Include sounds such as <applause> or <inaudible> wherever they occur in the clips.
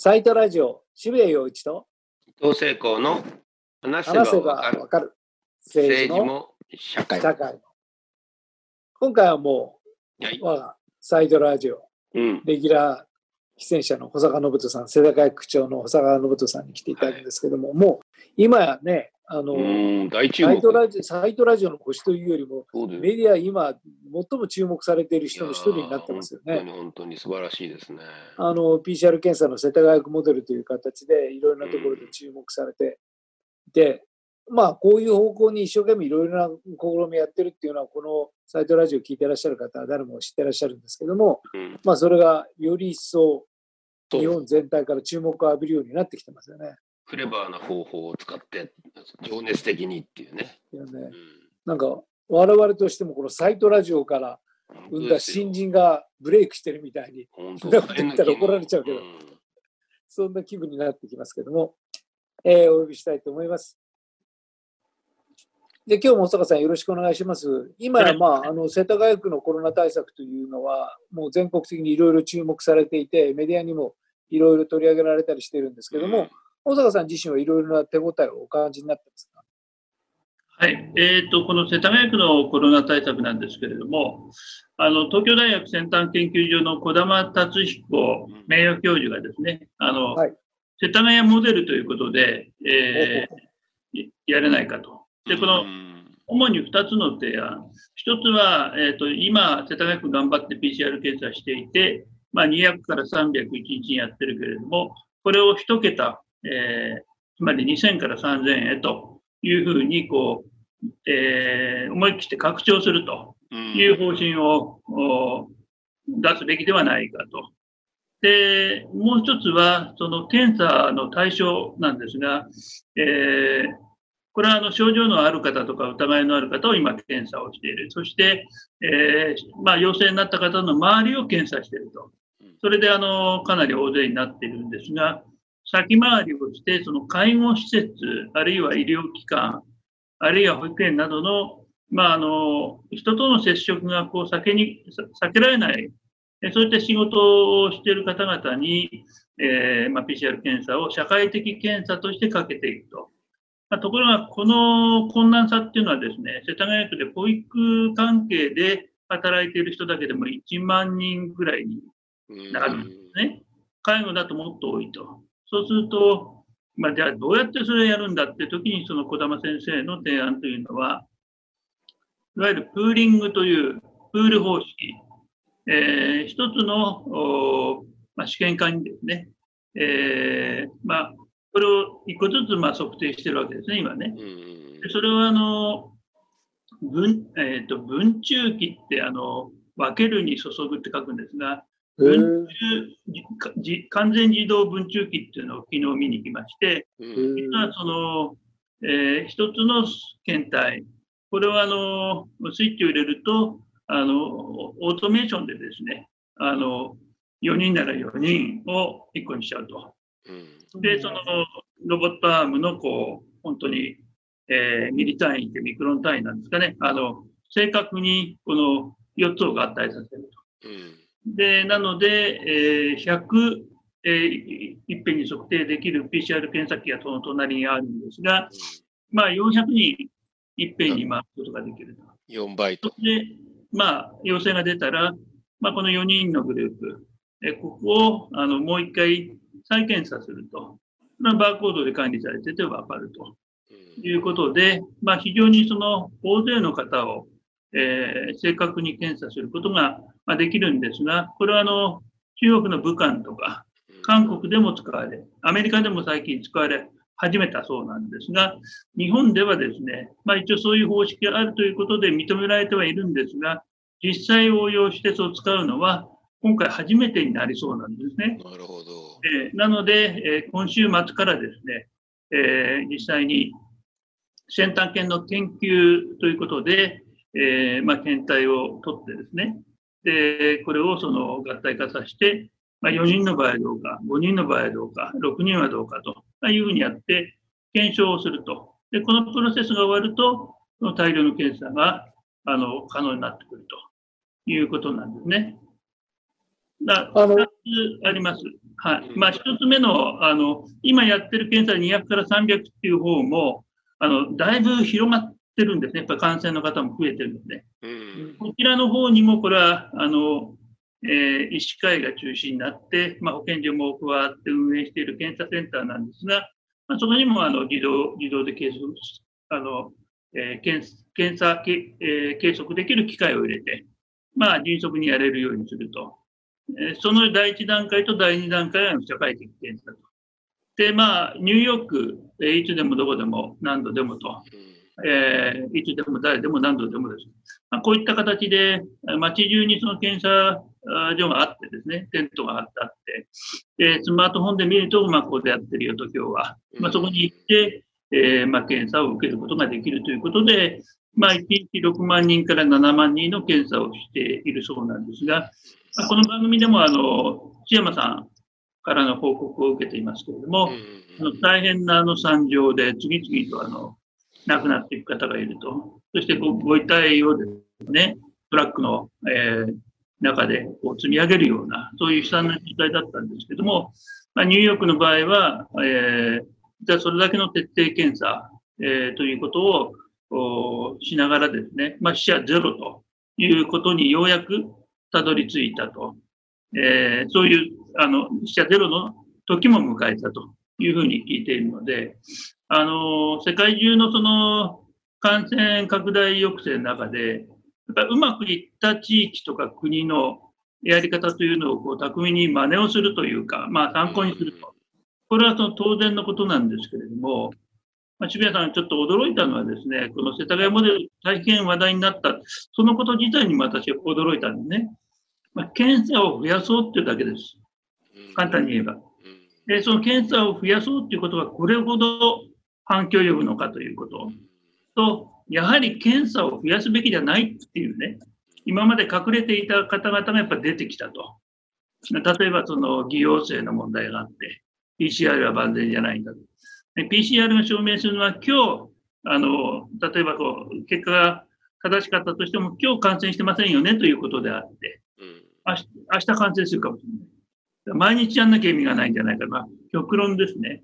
サイトラジオ、渋谷陽一と伊藤聖光の話せばわかる。政治も社会。今回はもはい、う、我がサイトラジオ、うん、レギュラー出演者の保坂信人さん、世田谷区長の保坂信人さんに来ていただくんですけども、もう今やね、あの、うん、大注目サイト。ラジオ、サイトラジオの星というよりも、メディア今、最も注目されている人の一人になってますよね。本当に本当に素晴らしいですね。あの PCR 検査の世田谷区モデルという形でいろいろなところで注目されていて、まあこういう方向に一生懸命いろいろな試みやってるっていうのはこのサイトラジオ聞いてらっしゃる方は誰も知ってらっしゃるんですけども、うん、まあそれがより一層日本全体から注目を浴びるようになってきてますよね。クレバーな方法を使って情熱的にっていうね。いやね。うん。なんか我々としてもこのサイトラジオから生んだ新人がブレイクしてるみたいに本そんなこと言ったら怒られちゃうけど。ん。そんな気分になってきますけども、えーお呼びしたいと思います。で、今日も小坂さんよろしくお願いします。今や、まあ、あの、世田谷区のコロナ対策というのは、もう全国的にいろいろ注目されていて、メディアにもいろいろ取り上げられたりしてるんですけども、小坂さん自身はいろいろな手応えをお感じになってますか？はい、えーと、この世田谷区のコロナ対策なんですけれども、あの東京大学先端研究所の児玉達彦名誉教授がですね、あのはい。世田谷モデルということで、えーやれないかと。で、このうん。主に2つの提案。1つは、えーと、今、世田谷区頑張って PCR 検査していて、まあ、200から300一日にやってるけれども、これを1桁、えーつまり2000から3000へというふうにこう、えー思い切って拡張するという方針をお出すべきではないかと。で、もう一つは、その検査の対象なんですが、えーこれはあの症状のある方とか疑いのある方を今検査をしている。そして、えーまあ、陽性になった方の周りを検査していると。それであのかなり大勢になっているんですが、先回りをして、その介護施設、あるいは医療機関、あるいは保育園などの、まあ、あの人との接触がこう避けに避けられない、そういった仕事をしている方々に、えーまあ、PCR 検査を社会的検査としてかけていくと。まあところが、この困難さっていうのはですね、世田谷区で保育関係で働いている人だけでも1万人ぐらいになるんですね。介護だともっと多いと。そうすると、まあ、じゃあどうやってそれをやるんだって時に、その児玉先生の提案というのは、いわゆるプーリングというプール方式、えー一つの、おまあ、試験管にですね、えーまあ、これを一個ずつまあ測定してるわけですね、今ね。うんでそれはあの分,、えー、と分中期ってあの分けるに注ぐって書くんですが、中完全自動分中期っていうのを昨日見に来まして、うん実はその、えー一つの検体、これはあのスイッチを入れるとあの、オートメーションでですね、あの4人なら4人を1個にしちゃうと。うんで、そのロボットアームのこう、本当に、えーミリ単位ってミクロン単位なんですかね、あの、正確にこの4つを合体させると。うんで、なので、えー100、えーいいっぺんに測定できる PCR 検査機がその隣にあるんですが、まあ、400人いっぺんに回すことができると。4倍と。で、まあ、陽性が出たら、まあ、この4人のグループ、えここをあのもう一回再検査すると。まあバーコードで管理されてて分かるとうんいうことで、まあ、非常にその大勢の方を、えー正確に検査することが、まあ、できるんですが、これはあの中国の武漢とか、韓国でも使われ、アメリカでも最近使われ始めたそうなんですが、日本ではですね、まあ、一応そういう方式があるということで認められてはいるんですが、実際応用してそう使うのは、今回初めてになりそうなんですね。なるほど。えーなので、えー今週末からですね、えー実際に先端犬の研究ということで、えーまあ、検体を取ってですね、で、これをその合体化させて、まあ、4人の場合はどうか、5人の場合はどうか、6人はどうかというふうにやって検証をすると。で、このプロセスが終わると、その大量の検査があの可能になってくるということなんですね。だあの2つあります。はいまあ、一つ目のあの、今やってる検査200から300っていう方も、あのだいぶ広がってるんですね、やっぱり感染の方も増えてるんですね。うんこちらの方にも、これはあの、えー医師会が中心になって、まあ、保健所も加わって運営している検査センターなんですが、まあ、そこにもあの自動自動で計測あの、えー検検査け、えー計測できる機械を入れて、まあ、迅速にやれるようにすると。えーその第一段階と第二段階は社会的検査と。で、まあ、ニューヨーク、えーいつでもどこでも何度でもと。えーいつでも誰でも何度でもです。まあ、こういった形で、えー街中にその検査所があってですね、テントが張ってあって、でスマートフォンで見ると、まあ、ここでやってるよと今日は、まあ、そこに行って、えーまあ、検査を受けることができるということで、まあ、1日6万人から7万人の検査をしているそうなんですが、まあこの番組でもあの千山さんからの報告を受けていますけれども、あの大変なあの惨状で次々とあの亡くなっていく方がいると。そしてご遺体をですね、トラックの、えー中でこう積み上げるような、そういう悲惨な状態だったんですけども、まあ、ニューヨークの場合は、えーじゃあそれだけの徹底検査、えーということをしながらですね、まあ、死者ゼロということにようやくたどり着いたと。えーそういうあの死者ゼロの時も迎えたというふうに聞いているので、あの世界中のその感染拡大抑制の中で、やっぱりうまくいった地域とか国のやり方というのをこう巧みに真似をするというか、まあ、参考にすると。これはその当然のことなんですけれども、まあ、渋谷さん、ちょっと驚いたのはですね、この世田谷モデル、大変話題になった、そのこと自体にも私は驚いたんですね。まあ、検査を増やそうっていうだけです。簡単に言えば。で、その検査を増やそうということがこれほど反響を呼ぶのかということと、やはり検査を増やすべきじゃないっていうね、今まで隠れていた方々がやっぱ出てきたと。例えばその偽陽性の問題があって、PCR は万全じゃないんだと。で PCR が証明するのは今日、あの、例えばこう、結果が正しかったとしても、今日感染してませんよねということであって、明日明日感染するかもしれない。毎日やんなきゃ意味がないんじゃないかな。極論ですね。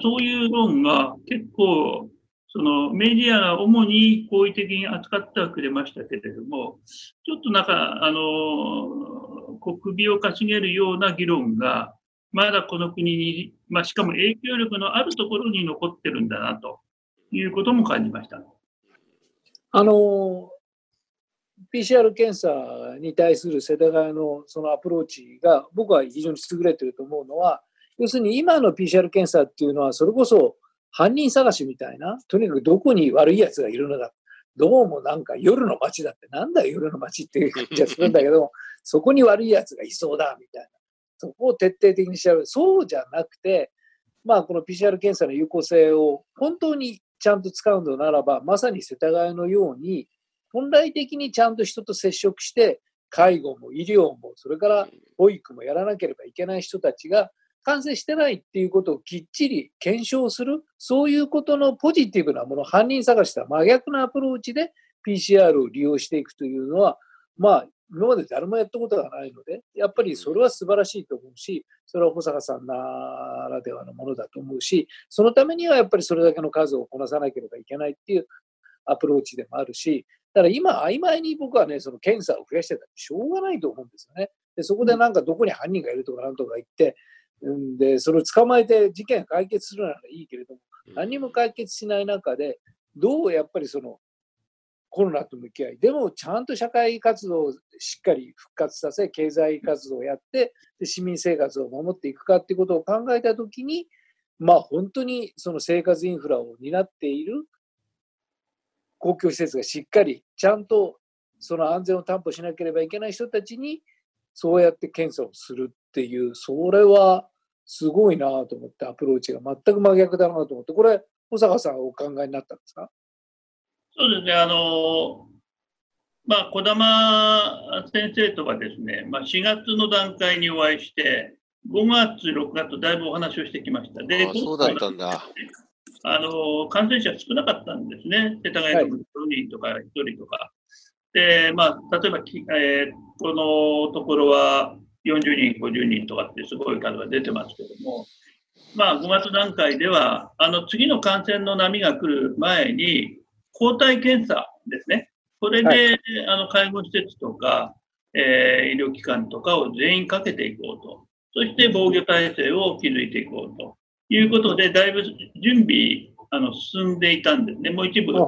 そういう論が結構、そのメディアが主に好意的に扱ってはくれましたけれども、ちょっとなんか、あの、首をかしげるような議論が、まだこの国に、まあ、しかも影響力のあるところに残ってるんだな、ということも感じました。あの、PCR 検査に対する世田谷のそのアプローチが僕は非常に優れてると思うのは、要するに今の PCR 検査っていうのはそれこそ犯人探しみたいな、とにかくどこに悪い奴がいるのだ。どうもなんか夜の街だって、なんだよ夜の街っていう感じがするんだけど、<laughs> そこに悪い奴がいそうだみたいな。そこを徹底的に調べる。そうじゃなくて、まあこの PCR 検査の有効性を本当にちゃんと使うのならば、まさに世田谷のように、本来的にちゃんと人と接触して、介護も医療も、それから保育もやらなければいけない人たちが、感染してないっていうことをきっちり検証する、そういうことのポジティブなもの、犯人探しとは真逆なアプローチで PCR を利用していくというのは、まあ、今まで誰もやったことがないので、やっぱりそれは素晴らしいと思うし、それは保坂さんならではのものだと思うし、そのためにはやっぱりそれだけの数をこなさなければいけないっていうアプローチでもあるし、だから今、曖昧に僕はね、その検査を増やしてたってしょうがないと思うんですよね。でそこでなんかどこに犯人がいるとかなんとか言って、で、それを捕まえて事件解決するならいいけれども、何も解決しない中で、どうやっぱりそのコロナと向き合い、でもちゃんと社会活動をしっかり復活させ、経済活動をやって、で市民生活を守っていくかっていうことを考えたときに、まあ本当にその生活インフラを担っている公共施設がしっかりちゃんとその安全を担保しなければいけない人たちにそうやって検査をするっていう、それはすごいなと思ってアプローチが全く真逆だなと思って、これ、保坂さんはお考えになったんですか？そうですね、あの、まあ、児玉先生とはですね、まあ、4月の段階にお会いして、5月、6月とだいぶお話をしてきました。で、あそうだったんだ。あの感染者少なかったんですね、世田谷区6人とか1人とか。で、まあ、例えばき、えーこのところは、40人、50人とかってすごい数が出てますけども、まあ、5月段階では、あの次の感染の波が来る前に、抗体検査ですね、これで、はい、あの介護施設とか、えー、医療機関とかを全員かけていこうと、そして防御体制を築いていこうと。いうことで、だいぶ準備あの進んでいたんですね、もう一部進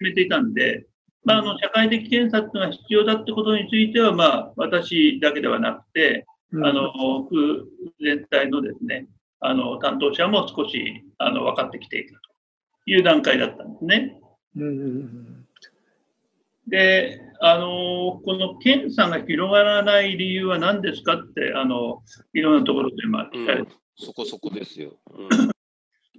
めていたんで、まあ、あの社会的検査っていうのが必要だってことについては、まあ、私だけではなくて、あの区全体のですね、あの担当者も少しあの分かってきていたという段階だったんですね。で、あのこの検査が広がらない理由は何ですかって、あのいろんなところで今聞かれて、うん、そこそこですよ。うん。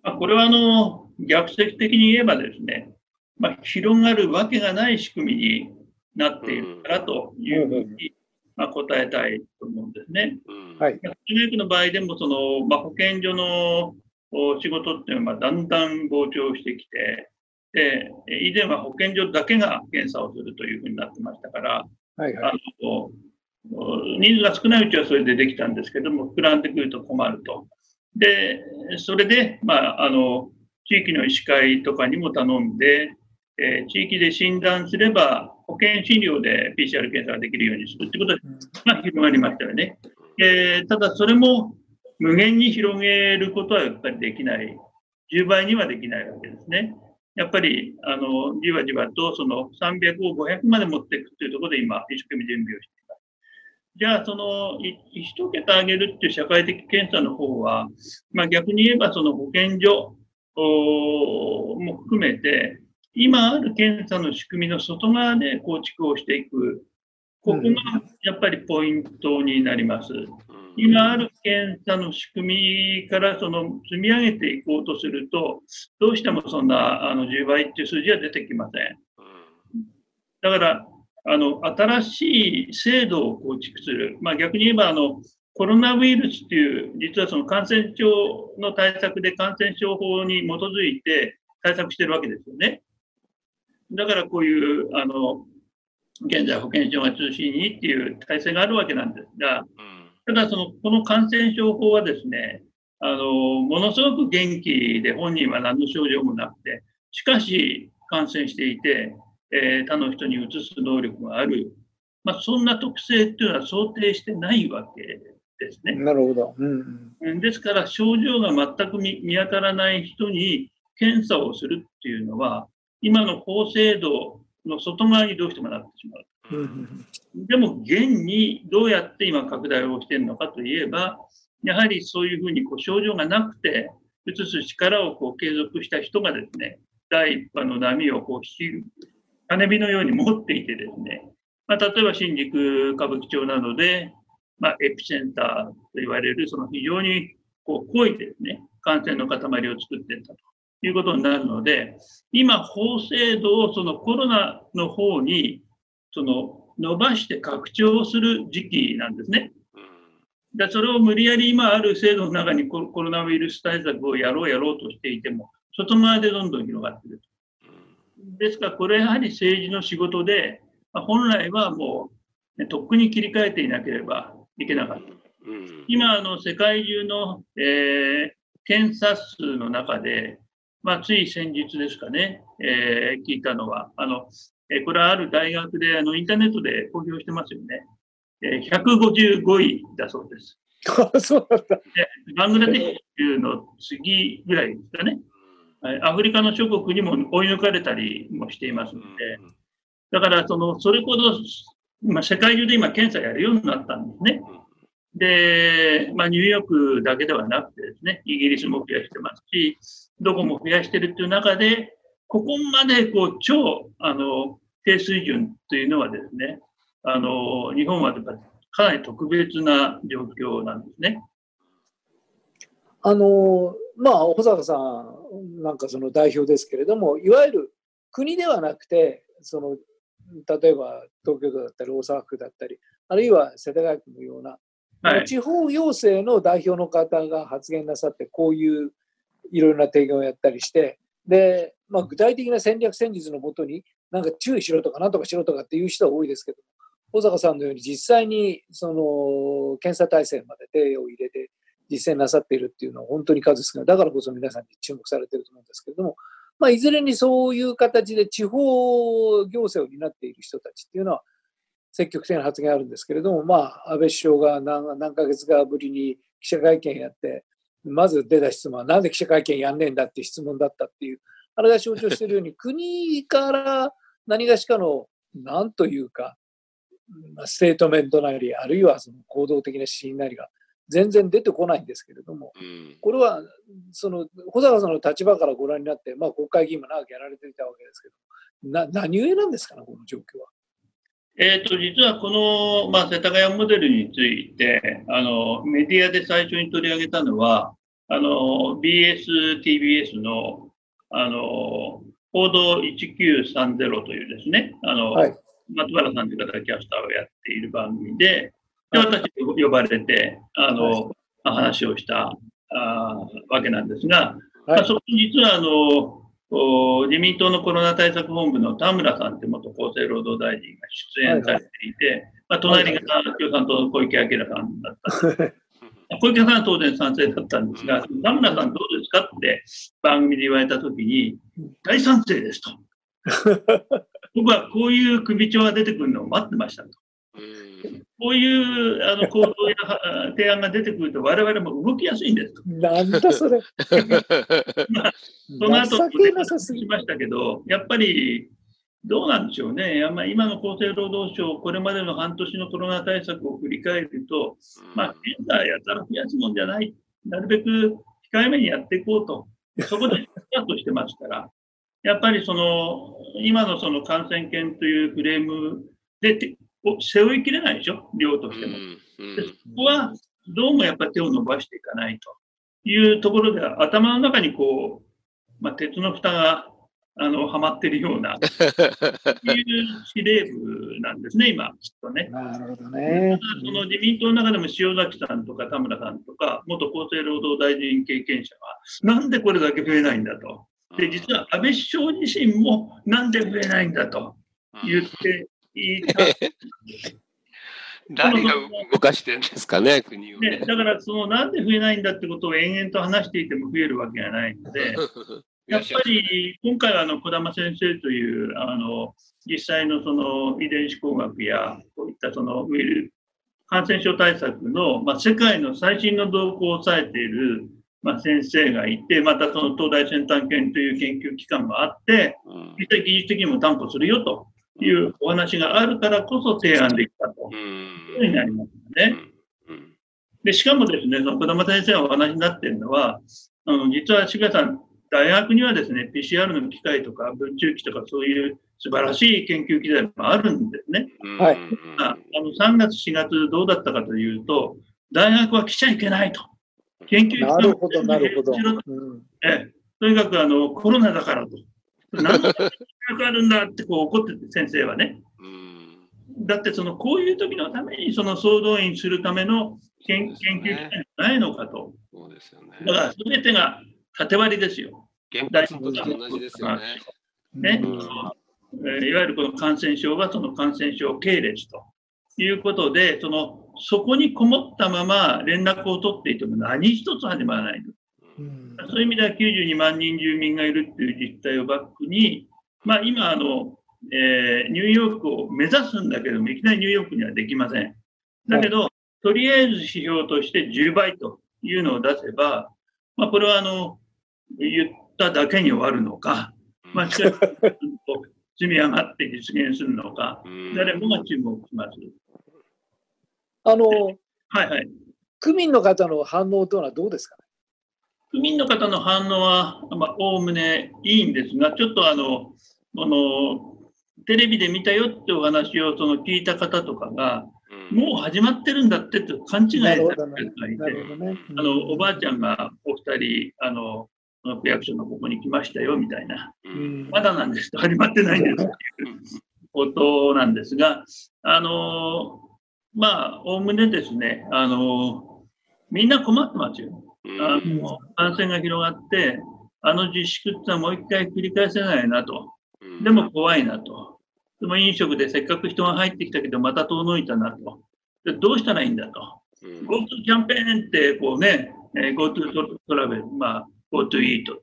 まあ、これはあの逆説的に言えばですね、まあ、広がるわけがない仕組みになっているからというふうに、まあ、答えたいと思うんですね。はい。薬の場合でもその、まあ、保健所の仕事っていうのはだんだん膨張してきて、で以前は保健所だけが検査をするというふうになってましたから、はいはい、あの人数が少ないうちはそれでできたんですけども、膨らんでくると困ると。で、それで、まあ、あの地域の医師会とかにも頼んで、えー、地域で診断すれば、保険診療で PCR 検査ができるようにするということが広がりましたよね。えー、ただ、それも無限に広げることはやっぱりできない、10倍にはできないわけですね。やっぱりあのじわじわとその300を500まで持っていくというところで今、一生懸命準備をしています。じゃあ、その1桁上げるっていう社会的検査の方は、まあ、逆に言えばその保健所も含めて、今ある検査の仕組みの外側で構築をしていく、ここがやっぱりポイントになります。今ある検査の仕組みからその積み上げていこうとすると、どうしてもそんなあの10倍っていう数字は出てきません。だから、あの新しい制度を構築する、まあ、逆に言えばあのコロナウイルスっていう、実はその感染症の対策で感染症法に基づいて対策してるわけですよね。だからこういう、あの、現在保健所が中心にっていう体制があるわけなんですが、ただその、この感染症法はですね、あの、ものすごく元気で本人は何の症状もなくて、しかし感染していて、えー、他の人に移す能力がある、まあ、そんな特性っていうのは想定してないわけですね。なるほど。うんうん、ですから、症状が全く見当たらない人に検査をするっていうのは、今の法制度の外側にどうしてもなってしまう。でも、現にどうやって今拡大をしているのかといえば、やはりそういうふうにこう症状がなくて、移す力をこう継続した人がですね、第一波の波をこう引き、金火のように持っていてですね、まあ、例えば新宿歌舞伎町などで、まあ、エピセンターと言われる、その非常にこう濃いですね、感染の塊を作っていったと。いうことになるので、今、法制度をそのコロナの方にその伸ばして拡張する時期なんですね。でそれを無理やり今ある制度の中にコロナウイルス対策をやろうやろうとしていても、外側でどんどん広がっている。ですから、これはやはり政治の仕事で、本来はもう、ね、とっくに切り替えていなければいけなかった。今、あの世界中の、えー、検査数の中で、まあ、つい先日ですかね、えー、聞いたのは、あの、えー、これはある大学であのインターネットで公表してますよね。えー、155位だそうです。<laughs> そうなんだ。バングラデシュの次ぐらいですかね。アフリカの諸国にも追い抜かれたりもしていますので、だからその、それほど、まあ、世界中で今検査やるようになったんですね。で、まあ、ニューヨークだけではなくてですね、イギリスも増やしてますし、どこも増やしてるっていう中で、ここまでこう超あの低水準というのはですね、あの日本はかなり特別な状況なんですね。あのまあ、保坂さんなんかその代表ですけれども、いわゆる国ではなくて、その例えば東京都だったり大阪府だったり、あるいは世田谷区のような、はい、地方行政の代表の方が発言なさって、こういういろいろな提言をやったりして、で、まあ、具体的な戦略戦術のもとに、なんか注意しろとかなんとかしろとかっていう人は多いですけど、小坂さんのように実際にその検査体制まで手を入れて実践なさっているっていうのは本当に数少ない。だからこそ皆さんに注目されていると思うんですけれども、まあ、いずれにそういう形で地方行政を担っている人たちっていうのは積極的な発言あるんですけれども、まあ、安倍首相が何何ヶ月かぶりに記者会見やって、まず出た質問は、なんで記者会見やんねえんだっていう質問だったっていう、あれが象徴しているように、国から何がしかの、なんというか、ステートメントなり、あるいはその行動的な指針なりが全然出てこないんですけれども、これはその保坂さんの立場からご覧になって、まあ、国会議員も長くやられていたわけですけど、な何故なんですかね、この状況は。えーと、実はこの、まあ、世田谷モデルについてあのメディアで最初に取り上げたのはあの BS、TBS のあの報道1930というですねあの、はい、松原さんという方がキャスターをやっている番組でで私呼ばれてあの、はい、話をしたあわけなんですが、はい、まあ、そこに実はあの自民党のコロナ対策本部の田村さんという元厚生労働大臣が出演されていて、はいはい、まあ、隣が共産党の小池晃さんだった <laughs> 小池さんは当然賛成だったんですが、田村さんどうですかって番組で言われたときに、大賛成ですと。<laughs> 僕はこういう首長が出てくるのを待ってましたと。こういうあの行動や提案が出てくると、我々も動きやすいんですと。なんだそれ。まあ、その後しましたけど、やっぱりどうなんでしょうね、今の厚生労働省、これまでの半年のコロナ対策を振り返ると、まあ、現在やったら増やすもんじゃない、なるべく控えめにやっていこうと、そこでスタートしてますから、やっぱりその今のその感染研というフレームで背負いきれないでしょ、量としても。でそこはどうもやっぱり手を伸ばしていかないというところでは、頭の中にこう、まあ、鉄の蓋があのはまってるような、いう司令部なんですね、今、きっとね。なるほどね。その自民党の中でも塩崎さんとか田村さんとか、元厚生労働大臣経験者は、なんでこれだけ増えないんだと。で、実は安倍首相自身も、なんで増えないんだと言っていた。誰が動かしてるんですかね、国をね、ね。だから、そのなんで増えないんだってことを延々と話していても増えるわけがないので、<laughs> やっぱり今回はあの児玉先生というあの実際のその遺伝子工学やこういったそのウイル感染症対策の、まあ、世界の最新の動向を抑えている、まあ、先生がいてまたその東大先端研という研究機関もあって実際技術的にも担保するよというお話があるからこそ提案できたというふうになりますね。でしかもですね、その児玉先生がお話になっているのは、あの実は志賀さん、大学にはですね、PCR の機械とか分中機とかそういう素晴らしい研究機材もあるんですね。はい。あの3月、4月どうだったかというと、大学は来ちゃいけないと。研究機関なるほど、なるほど。えとにかくあのコロナだからと。何があるんだってこう怒ってて、先生はね。だってそのこういう時のためにその総動員するための研研究機関じゃないのかと。そうですよね。だから全てが縦割りですよ。原発と同じですよね。ね、えいわゆるこの感染症はその感染症系列ということで、そのそこにこもったまま連絡を取っていても何一つ始まらないうん、そういう意味では92万人住民がいるっていう実態をバックに、まあ、今あの、えー、ニューヨークを目指すんだけども、いきなりニューヨークにはできません。だけど、とりあえず指標として10倍というのを出せば、まあ、これはあの言っただけに終わるのか、まあ、しかし <laughs> 積み上がって実現するのか、誰もが注目します。あの、はいはい。区民の方の反応というのはどうですか、ね、区民の方の反応は、まおおむねいいんですが、ちょっとあの、この、テレビで見たよってお話をその聞いた方とかが、もう始まってるんだってと勘違いされていて、あのおばあちゃんがお二人、あの区役所のここに来ましたよみたいな、うん、まだなんです。と始まってないんです。っていうことなん。ですが、あのまあ、おおむねですね、あのみん。な困ってますよ。あの感染が広がって、あの自粛ってのはもう一回繰り返せないなと。でも怖いなと。その飲食でせっかく人が入ってきたけど、また遠のいたなと。でどうしたらいいんだと。うん GoTo キャンペーンって、こうね、えー GoTo トラベル、まあ、GoTo イート。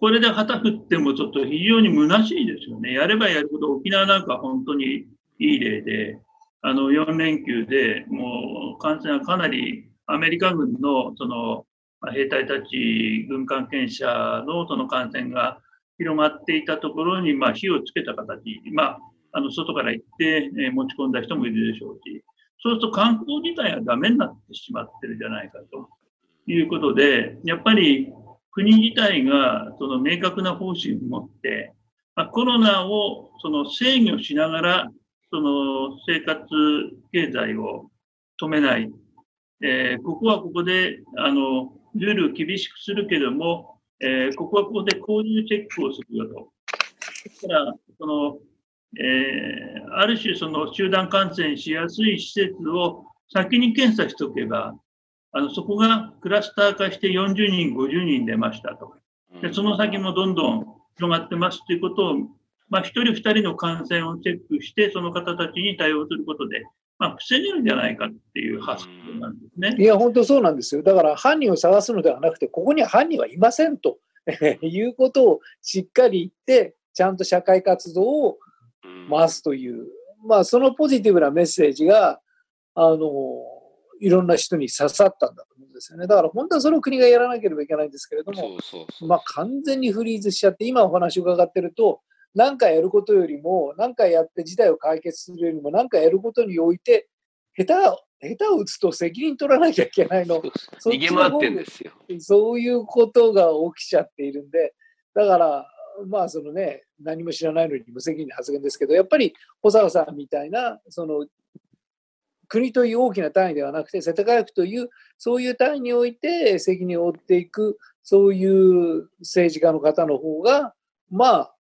これで旗振ってもちょっと非常に虚しいですよね。やればやるほど沖縄なんか本当にいい例で、あの4連休でもう感染はかなりアメリカ軍のそのまあ兵隊たち、軍関係者のその感染が広がっていたところにまあ火をつけた形、まあ、あの外から行ってえ持ち込んだ人もいるでしょうし、そうすると観光自体はダメになってしまってるじゃないかということで、やっぱり国自体がその明確な方針を持って、まあ、コロナをその制御しながら、その生活経済を止めない。えーここはここで、あの、ルールを厳しくするけども、えーここはここで購入チェックをするよと。だから、その、えーある種その集団感染しやすい施設を先に検査しておけば、あのそこがクラスター化して40人、50人出ましたと。でその先もどんどん広がってますということを、まあ、1人、2人の感染をチェックして、その方たちに対応することで、まあ、防げるんじゃないかっていう発想なんですね。いや、本当そうなんですよ。だから犯人を探すのではなくて、ここには犯人はいませんと <laughs> いうことをしっかり言って、ちゃんと社会活動を回すという、まあ、そのポジティブなメッセージが、あの、いろんな人に刺さったんだと思うんですよね。だから本当はそれを国がやらなければいけないんですけれども、そうそうそう。まあ、完全にフリーズしちゃって、今お話を伺ってると、何かやることよりも、何かやって事態を解決するよりも、何かやることにおいて、下手、下手を打つと責任取らなきゃいけないの。逃げ回ってんですよ。そういうことが起きちゃっているんで、だから、まあそのね、何も知らないのに無責任な発言ですけど、やっぱり保坂さんみたいな、その国という大きな単位ではなくて、世田谷区という、そういう単位において責任を負っていく、そういう政治家の方の方が、まあ、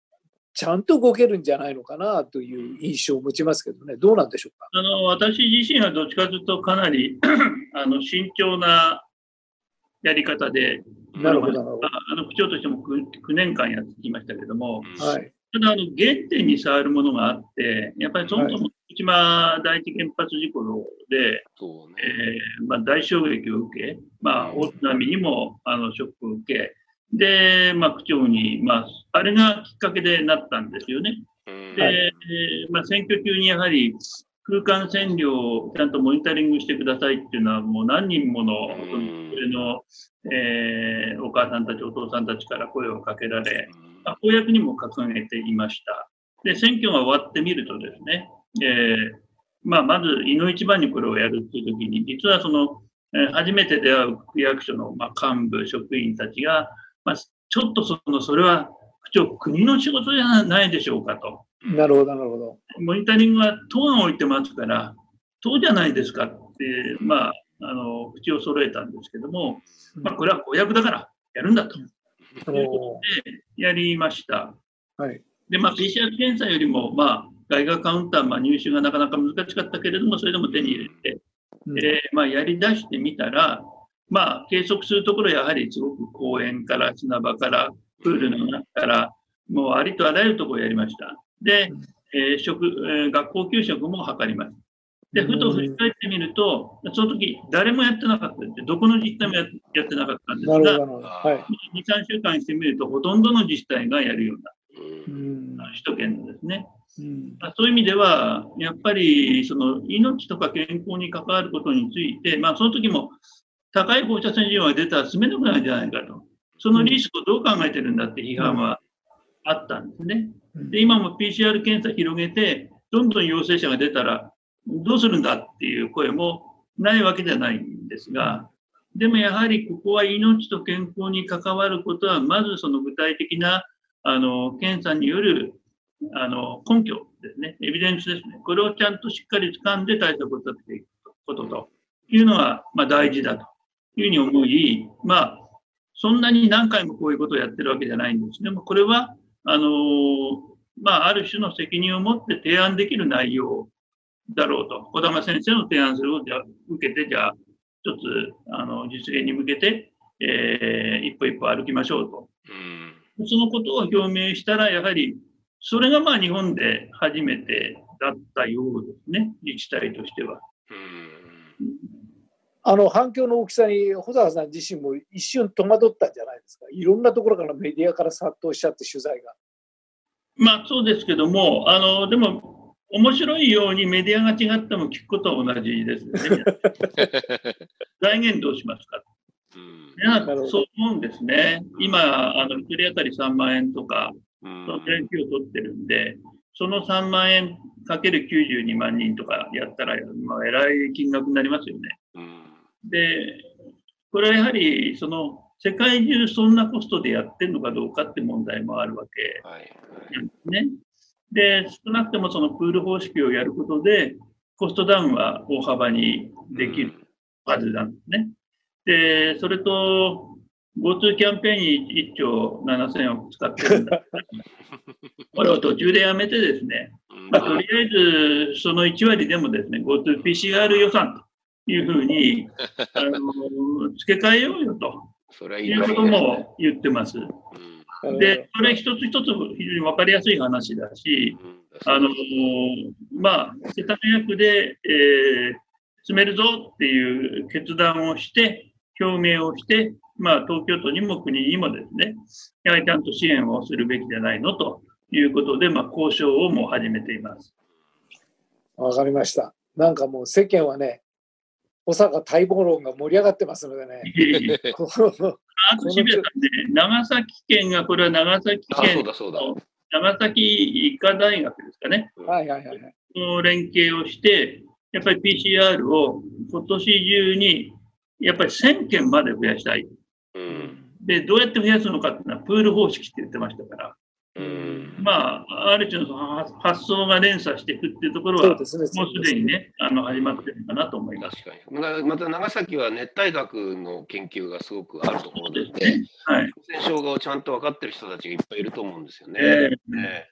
ちゃんと動けるんじゃないのかなという印象を持ちますけどね、どうなんでしょうか？あの私自身はどっちかというと、かなり <clears throat> あの慎重なやり方で、なるほど、ああの区長としても 9, 9年間やってきましたけれども、ど。はい。ただあの原点に触るものがあって、やっぱりそもそも福島第一原発事故で、そうね。えーまあ、大衝撃を受け、まあ、大津波にもあのショックを受け、で、まあ、区長に、まあ、あれがきっかけでなったんですよね。うんで、えーまあ、選挙中にやはり空間線量をちゃんとモニタリングしてくださいっていうのは、もう何人もの、うんそれの、えーお母さんたち、お父さんたちから声をかけられ、うんまあ公約にも掲げていました。で、選挙が終わってみるとですね、えーまあ、まず、いの一番にこれをやるっていう時に、実はその、えー初めて出会う区役所の、まあ、幹部、職員たちが、まあ、ちょっとその、それは、区長、国の仕事じゃないでしょうかと。なるほど、なるほど。モニタリングは党が置いてますから、党じゃないですかって、まあ、あの、口を揃えたんですけども、まあ、これは公約だからやるんだと。おいうことでやりました。はい。で、まあ、PCR 検査よりも、まあ、外貨カウンター、まあ、入手がなかなか難しかったけれども、それでも手に入れて、うんえーまあ、やり出してみたら、まあ、計測するところ、やはりすごく公園から砂場から、プールの中から、もうありとあらゆるところをやりました。で、えー食えー学校給食も測りました。で、ふと振り返ってみると、その時誰もやってなかったって、どこの自治体もややってなかったんですが。はい。2、3週間してみると、ほとんどの自治体がやるような、首都圏のですね。うんまあそういう意味では、やっぱりその命とか健康に関わることについて、まあ、その時も高い放射線量が出たら住めなくなるんじゃないかと、そのリスクをどう考えてるんだって批判はあったんですね。で、今も PCR 検査広げて、どんどん陽性者が出たら、どうするんだっていう声もないわけじゃないんですが、でもやはりここは命と健康に関わることは、まずその具体的なあの検査によるあの根拠ですね、エビデンスですね、これをちゃんとしっかり掴んで対策を立てていくことというのが、まあ、大事だというふうに思い、まあ、そんなに何回もこういうことをやってるわけじゃないんですね。これはあのまあ、ある種の責任を持って提案できる内容だろうと、児玉先生の提案それをじゃあ受けて、じゃあ、一つあの実現に向けて、えー一歩一歩歩きましょうと。うんそのことを表明したら、やはりそれがまあ日本で初めてだったようですね、自治体としては。うんあの反響の大きさに保坂さん自身も一瞬戸惑ったんじゃないですか？いろんなところからメディアから殺到しちゃって取材が。まあそうですけども、あのでも面白いようにメディアが違っても聞くことは同じですよね。財源どうしますかうん皆さんそう思うんですね。今、あの1人当たり3万円とか、うんその電気を取ってるんで、その3万円かける92万人とかやったら、まあ、えらい金額になりますよね。うんで、これはやはり、その、世界中そんなコストでやってるのかどうかって問題もあるわけ。はいなんですね。で、少なくてもそのプール方式をやることで、コストダウンは大幅にできるはずなんですね。で、それと、GoTo キャンペーンに1兆7000億使ってるんだったら <laughs> これを途中でやめてですね、うん。まあ、とりあえずその1割でもですね、GoToPCR 予算というふうに <laughs> あの付け替えようよとそれはいいいうことも言ってます。うんで、これ一つ一つ非常に分かりやすい話だし、うんあのまあ、世田谷区で、えー進めるぞっていう決断をして、表明をして、まあ、東京都にも国にもですね、やはりちゃんと支援をするべきじゃないのということで、まあ、交渉をもう始めています。わかりました。なんかもう世間はね、保坂待望論が盛り上がってますのでね。<laughs> 長崎県が、これは長崎県だそうだ。と長崎医科大学ですかね、はいはいはいはい。の連携をして、やっぱり PCR を今年中に、やっぱり1000件まで増やしたい。うんで、どうやって増やすのかっていうのは、プール方式って言ってましたから、うんまあ、ある種の発発想が連鎖していくっていうところは、そうですね。もうすでにね、あの始まってるのかなと思います。確かに。またまた長崎は熱帯学の研究がすごくあるところでですね。はい。感染症がをちゃんと分かってる人たちがいっぱいいると思うんですよね。えね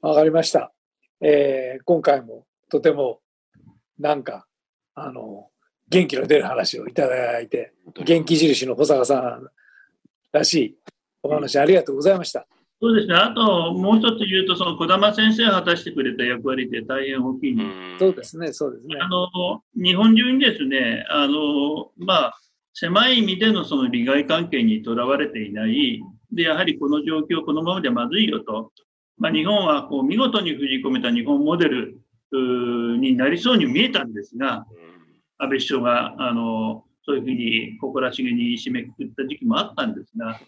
わかりました。えー今回もとてもなんかあの元気の出る話をいただいて元気印の保坂さんらしいお話ありがとうございました。そうですね。あと、もう一つ言うと、その児玉先生が果たしてくれた役割って大変大きいんですうんそうですね、そうですね。あの日本中にですね、あのまあ、狭い意味でのその利害関係にとらわれていない、でやはりこの状況、このままでまずいよと、まあ、日本はこう見事に封じ込めた日本モデルになりそうに見えたんですが、安倍首相があのそういうふうに誇らしげに締めくくった時期もあったんですが、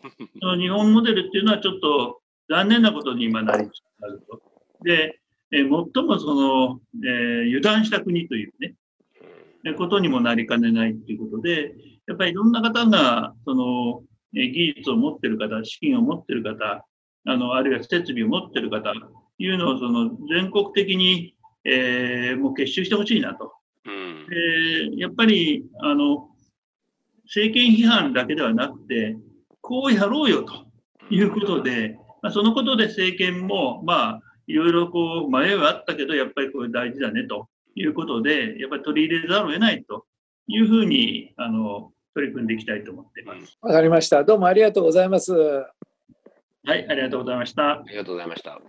その日本モデルっていうのはちょっと残念なことに今なりつつあると。で、えー最もその、えー油断した国というね、えことにもなりかねないということで、やっぱりいろんな方が、その、えー技術を持っている方、資金を持っている方、あの、あるいは設備を持っている方、いうのをその全国的に、えーもう結集してほしいなと。うんでやっぱり、あの、政権批判だけではなくて、こうやろうよということで、まあ、そのことで政権も、まあ、いろいろこう迷いはあったけど、やっぱりこれ大事だねということで、やっぱり取り入れざるを得ないというふうにあの取り組んでいきたいと思っています。わかりました。どうもありがとうございます。はい、ありがとうございました。ありがとうございました。